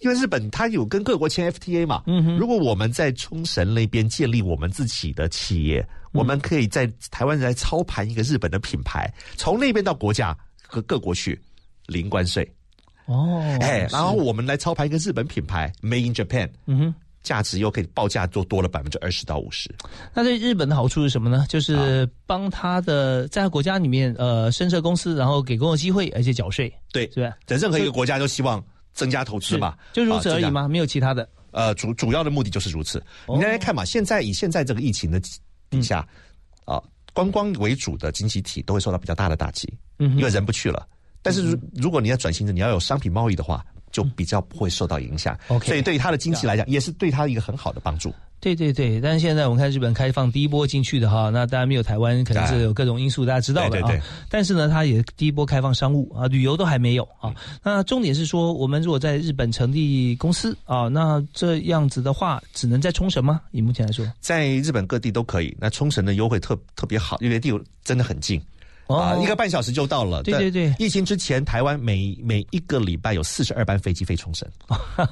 因为日本它有跟各国签 FTA 嘛，嗯哼，如果我们在冲绳那边建立我们自己的企业，我们可以在台湾来操盘一个日本的品牌，从那边到国家和各国去零关税，哦，哎，然后我们来操盘一个日本品牌 Made in Japan，嗯哼。价值又可以报价做多了百分之二十到五十。那对日本的好处是什么呢？就是帮他的在他国家里面呃深设公司，然后给工作机会，而且缴税，对，是吧？在任何一个国家都希望增加投资嘛，就如此而已吗？没有其他的？呃，主主要的目的就是如此。哦你来看嘛，现在以现在这个疫情的底下，啊、观光为主的经济体都会受到比较大的打击，嗯因为人不去了。但是如如果你要转型成你要有商品贸易的话，就比较不会受到影响。OK 所以对于它的经济来讲，也是对它一个很好的帮助。对对对，但是现在我们看日本开放第一波进去的哈，那当然没有台湾，可能是有各种因素，大家知道的啊。对对对但是呢，它也第一波开放商务啊，旅游都还没有啊。那重点是说，我们如果在日本成立公司啊，那这样子的话，只能在冲绳吗？以目前来说，在日本各地都可以。那冲绳的优惠特特别好，因为地真的很近。啊，哦一个半小时就到了。对对对疫情之前，台湾每每一个礼拜有四十二班飞机飞冲绳，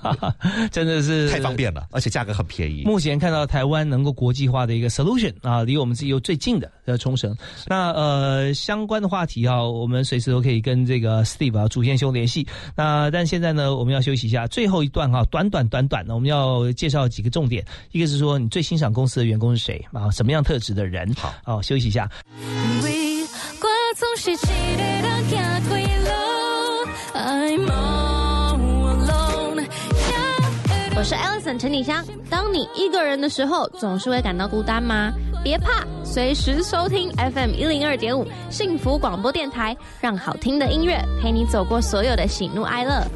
真的是太方便了，而且价格很便宜。目前看到台湾能够国际化的一个 solution 啊，离我们自己又最近的呃冲绳。那呃相关的话题啊，我们随时都可以跟这个 Steve 啊主线兄联系。那但现在呢，我们要休息一下，最后一段哈、短短短短的，我们要介绍几个重点。一个是说你最欣赏公司的员工是谁啊，什么样特质的人？好，好、休息一下。为我总是 Alison 陈礼香。当你一个人的时候，总是会感到孤单吗？别怕，随时收听 FM 一零二点五幸福广播电台，让好听的音乐陪你走过所有的喜怒哀乐。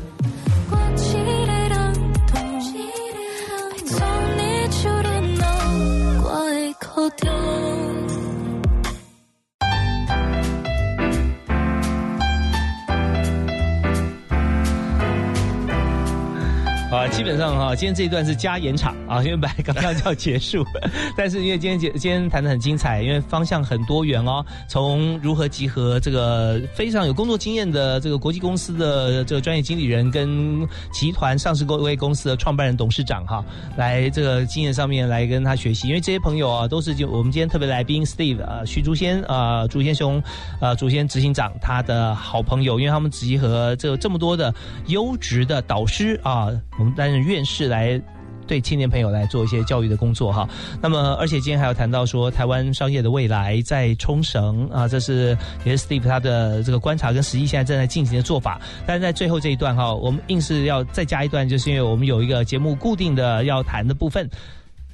啊，基本上哈，今天这一段是加延场啊，因为本来刚刚就要结束，但是因为今天今天谈的很精彩，因为方向很多元哦，从如何集合这个非常有工作经验的这个国际公司的这个专业经理人跟集团上市各位公司的创办人、董事长哈，来这个经验上面来跟他学习，因为这些朋友啊都是就我们今天特别来宾 Steve 啊徐竹先啊竹先兄啊竹先执行长他的好朋友，因为他们集合这这么多的优质的导师啊，我们担任院士来。对青年朋友来做一些教育的工作哈，那么而且今天还有谈到说台湾商业的未来在冲绳啊，这是也是 Steve 他的这个观察跟实际现在正在进行的做法。但是在最后这一段哈，我们硬是要再加一段，就是因为我们有一个节目固定的要谈的部分。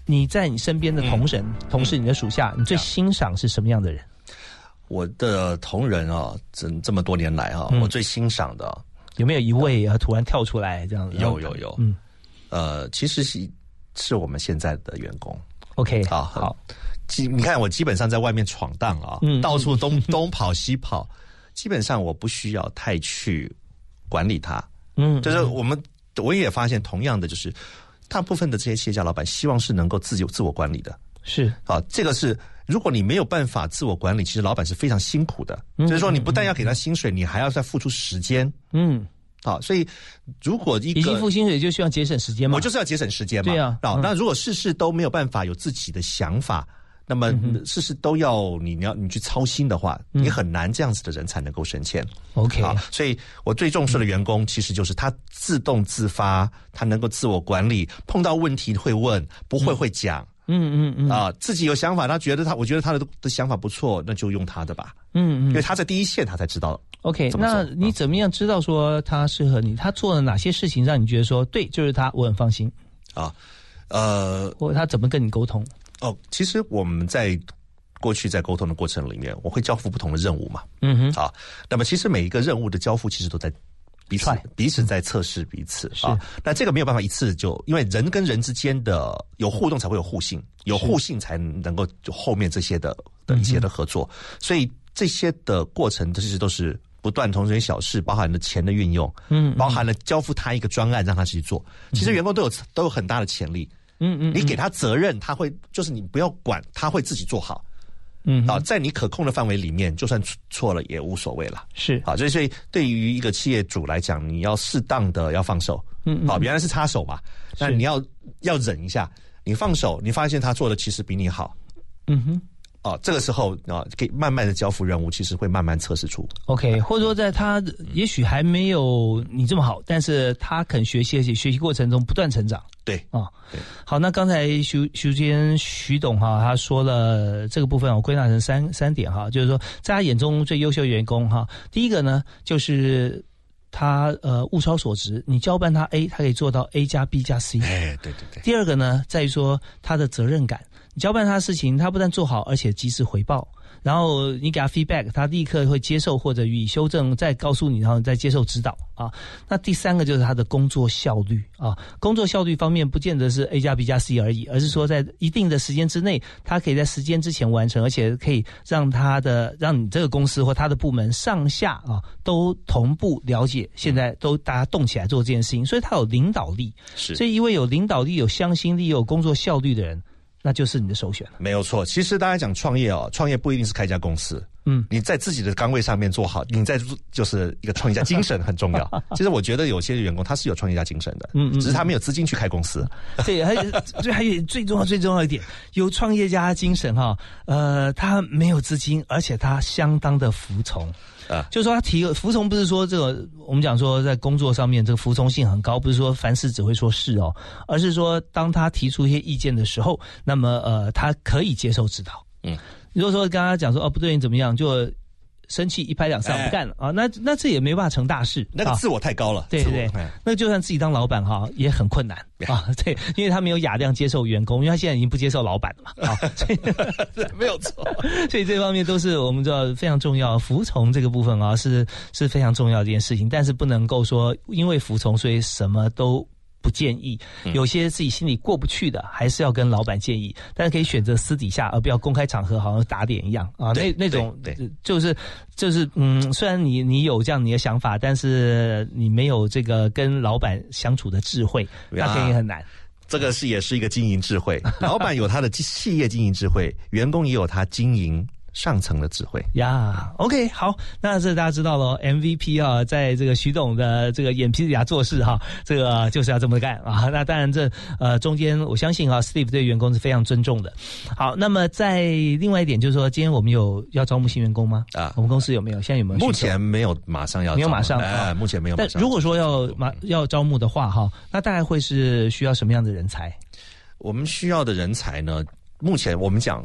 你在你身边的同仁、同事、你的属下，你最欣赏是什么样的人？我的同仁啊，这这么多年来啊，嗯我最欣赏的有没有一位啊突然跳出来这样子？有有有，嗯呃，其实是是我们现在的员工。，OK，好好，基你看我基本上在外面闯荡啊，嗯到处东 东跑西跑，基本上我不需要太去管理他。嗯，就是我们我也发现，同样的就是大部分的这些企业家老板希望是能够自由自我管理的。是啊，这个是如果你没有办法自我管理，其实老板是非常辛苦的。嗯就是说，你不但要给他薪水，你还要再付出时间。嗯，啊，所以如果一已经个付薪水就需要节省时间嘛，我就是要节省时间嘛。对啊嗯那如果事事都没有办法有自己的想法，那么嗯事事都要你你要你去操心的话，你很难这样子的人才能够升迁。OK，啊，所以我最重视的员工其实就是他自动自发，他能够自我管理，碰到问题会问，不会会讲。嗯嗯嗯嗯啊，自己有想法，他觉得他，我觉得他的的想法不错，那就用他的吧，嗯嗯因为他在第一线，他才知道。OK，那你怎么样知道说他适合你？他做了哪些事情让你觉得说对，就是他，我很放心？啊，呃，或他怎么跟你沟通？哦，其实我们在过去在沟通的过程里面，我会交付不同的任务嘛，嗯哼，啊，那么其实每一个任务的交付，其实都在彼此彼此在测试彼此啊。那这个没有办法一次就，因为人跟人之间的有互动才会有互信，有互信才能够就后面这些的的一些的合作，所以这些的过程其实都是。不断从这些小事，包含了钱的运用，嗯包含了交付他一个专案让他去做。其实员工都有都有很大的潜力，嗯嗯，你给他责任，他会就是你不要管，他会自己做好。嗯啊，在你可控的范围里面，就算错了也无所谓了。是好，所以所以对于一个企业主来讲，你要适当的要放手。嗯嗯好，原来是插手嘛，那你要要忍一下，你放手，你发现他做的其实比你好。嗯哼。哦，这个时候啊，可以慢慢的交付任务，其实会慢慢测试出。OK，或者说在他也许还没有你这么好，但是他肯学习，而且学习过程中不断成长。对啊，对。好，那刚才徐徐坚徐董哈，他说了这个部分，我归纳成三三点哈，就是说在他眼中最优秀员工哈，第一个呢就是他呃物超所值，你交办他 A，他可以做到 A 加 B 加 C。哎，对对对。第二个呢，在于说他的责任感，你交办他的事情，他不但做好，而且及时回报。然后你给他 feedback，他立刻会接受或者予以修正，再告诉你，然后再接受指导啊。那第三个就是他的工作效率啊，工作效率方面不见得是 A 加 B 加 C 而已，而是说在一定的时间之内，他可以在时间之前完成，而且可以让他的让你这个公司或他的部门上下啊都同步了解，现在都大家动起来做这件事情，所以他有领导力。是，所以一位有领导力、有向心力、有工作效率的人。那就是你的首选了。没有错，其实大家讲创业哦，创业不一定是开一家公司，嗯，你在自己的岗位上面做好，你在就是一个创业家精神很重要。其实我觉得有些员工他是有创业家精神的，嗯嗯，只是他没有资金去开公司。对，还有 最还有最重要最重要一点，有创业家精神哈，呃，他没有资金，而且他相当的服从。啊，就是说他提服从，不是说这个我们讲说在工作上面这个服从性很高，不是说凡事只会说是哦，而是说当他提出一些意见的时候，那么呃他可以接受指导。嗯，如果说跟他讲说哦不对你怎么样，就生气一拍两散不干了。啊，那那这也没办法成大事。那个自我太高了，对对对，那就算自己当老板哈也很困难。啊，对，因为他没有雅量接受员工，因为他现在已经不接受老板了嘛 啊，所以没有错，所以这方面都是我们知道非常重要，服从这个部分啊是是非常重要的一件事情，但是不能够说因为服从所以什么都。不建议，有些自己心里过不去的，还是要跟老板建议。但是可以选择私底下，而不要公开场合，好像打点一样啊。那那种就是就是嗯，虽然你你有这样你的想法，但是你没有这个跟老板相处的智慧，那肯定很难。这个是也是一个经营智慧，老板有他的企业经营智慧，员工也有他经营。上层的智慧呀、yeah,，OK，好，那这大家知道了，MVP 啊，在这个徐总的这个眼皮底下做事哈，这个就是要这么干啊。那当然这呃中间我相信啊，Steve 对员工是非常尊重的。好，那么在另外一点就是说，今天我们有要招募新员工吗？啊，我们公司有没有？现在有没有？目前没有，马上要没有马上，哎，目前没有。但如果说要马要招募的话哈，那大概会是需要什么样的人才？我们需要的人才呢？目前我们讲，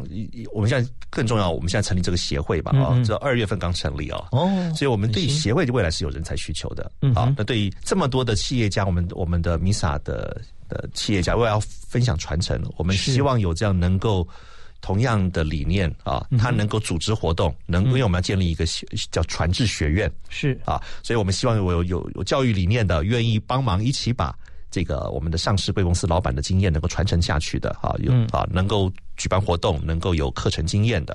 我们现在更重要，我们现在成立这个协会吧，啊、嗯，这二月份刚成立啊，哦，所以我们对协会未来是有人才需求的，嗯，啊，那对于这么多的企业家，我们我们的 MISA 的的企业家，为了要分享传承，我们希望有这样能够同样的理念啊，他能够组织活动，能因为我们要建立一个叫传智学院，是。啊，所以我们希望有有有教育理念的，愿意帮忙一起把。这个我们的上市贵公司老板的经验能够传承下去的哈，有啊能够举办活动，能够有课程经验的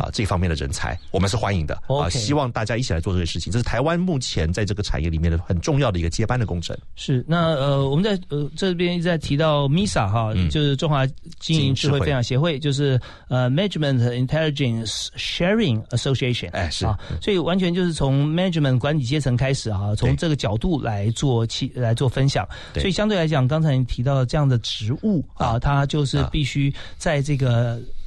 啊这方面的人才，我们是欢迎的啊，希望大家一起来做这个事情。这是台湾目前在这个产业里面的很重要的一个接班的工程。是那呃，我们在呃这边一直在提到 MISA 哈，就是中华经营智慧分享协会，就是呃 Management Intelligence Sharing Association，哎是。啊，所以完全就是从 management 管理阶层开始哈，从这个角度来做起来做分享，所以。相对来讲，刚才你提到这样的职务啊，它就是必须在这个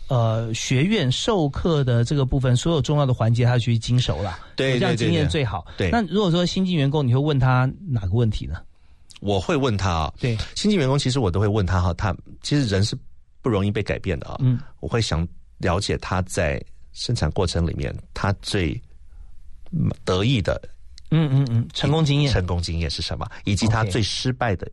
呃学院授课的这个部分，所有重要的环节，他去经手了，对，这样经验最好。对，那如果说新进员工，你会问他哪个问题呢？我会问他啊，对，新进员工其实我都会问他哈，他其实人是不容易被改变的啊，嗯，我会想了解他在生产过程里面他最得意的。嗯嗯嗯，成功经验，成功经验是什么？以及他最失败的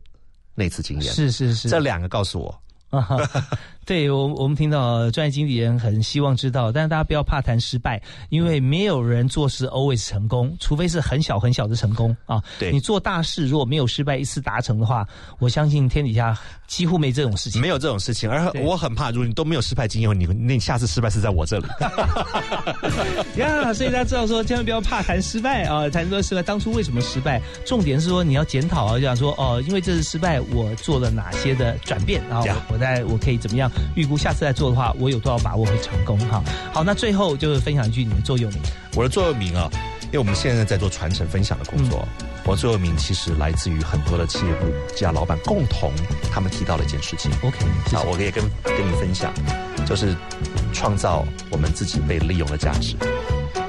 那次经验，是是是，这两个告诉我。对我，我们听到专业经理人很希望知道，但是大家不要怕谈失败，因为没有人做事 always 成功，除非是很小很小的成功啊。对，你做大事如果没有失败一次达成的话，我相信天底下几乎没这种事情，没有这种事情。而我很怕，如果你都没有失败经验，你那下次失败是在我这里。呀，所以大家知道说，千万不要怕谈失败啊，谈说失败当初为什么失败，重点是说你要检讨啊，就想说哦，因为这次失败，我做了哪些的转变啊，我我在我可以怎么样预估下次再做的话，我有多少把握会成功哈？好，那最后就是分享一句你的座右铭。我的座右铭啊，因为我们现在在做传承分享的工作，我座右铭其实来自于很多的企业部家老板共同他们提到的一件事情。OK，那，我可以跟跟你分享，就是创造我们自己被利用的价值。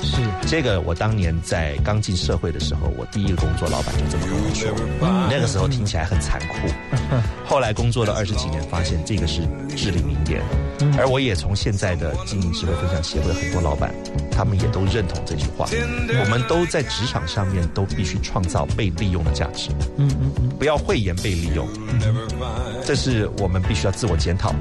是。这个，我当年在刚进社会的时候，我第一个工作，老板就这么跟我说。那个时候听起来很残酷，后来工作了二十几年，发现这个是至理名言。而我也从现在的经营智慧分享协会很多老板，他们也都认同这句话。我们都在职场上面都必须创造被利用的价值，嗯嗯嗯。不要讳言被利用，这是我们必须要自我检讨。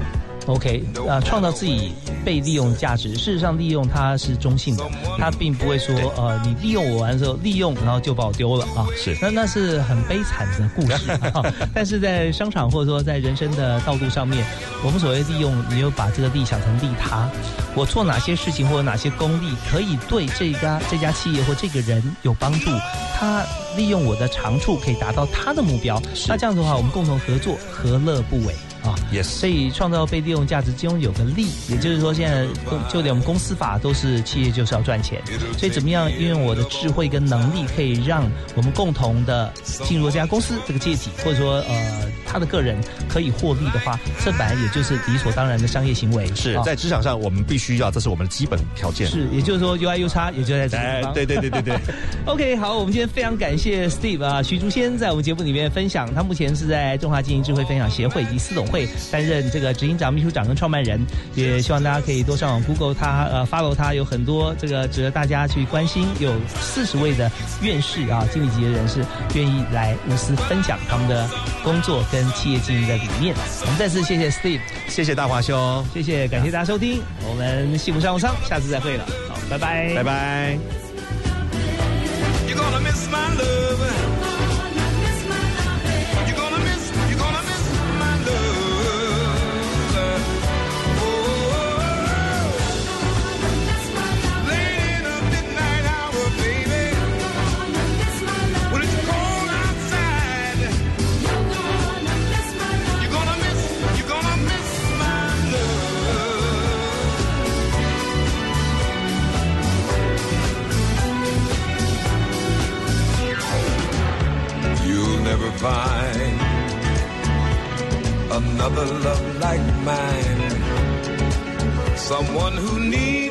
，OK，啊、创造自己被利用的价值。事实上，利用它是中性的，它并不会说呃，你利用我完之后，利用然后就把我丢了啊。是那那是很悲惨的故事、啊。但是在商场或者说在人生的道路上面，我们所谓利用，你就把这个利想成利他。我做哪些事情或者哪些功利，可以对这家这家企业或这个人有帮助，他利用我的长处可以达到他的目标。那这样子的话，我们共同合作，何乐不为啊？Yes，所以创造被利用价值其中有个利，也就是说，现在公就连我们公司法都是企业就是要赚钱，所以怎么样运用我的智慧跟能力，可以让我们共同的进入这家公司这个阶级，或者说呃他的个人可以获利的话，这本来也就是理所当然的商业行为。是啊在职场上我们必须要，这是我们的基本条件。是，也就是说 UI U 差也就在这个地哎方。，对对对对对。OK，好，我们今天非常感谢 Steve 啊，徐竹仙在我们节目里面分享，他目前是在中华经营智慧分享协会以及四董会担任这个执行长、秘书长跟创办人，也希望大家可以多上网 Google 他，呃，follow 他，有很多这个值得大家去关心，有四十位的院士啊、经理级的人士愿意来无私分享他们的工作跟企业经营的理念。我们再次谢谢 Steve，谢谢大华兄，谢谢，感谢大家收听，我们幸福商务舱下次再会了，好，拜拜，拜拜。Find another love like mine. Someone who needs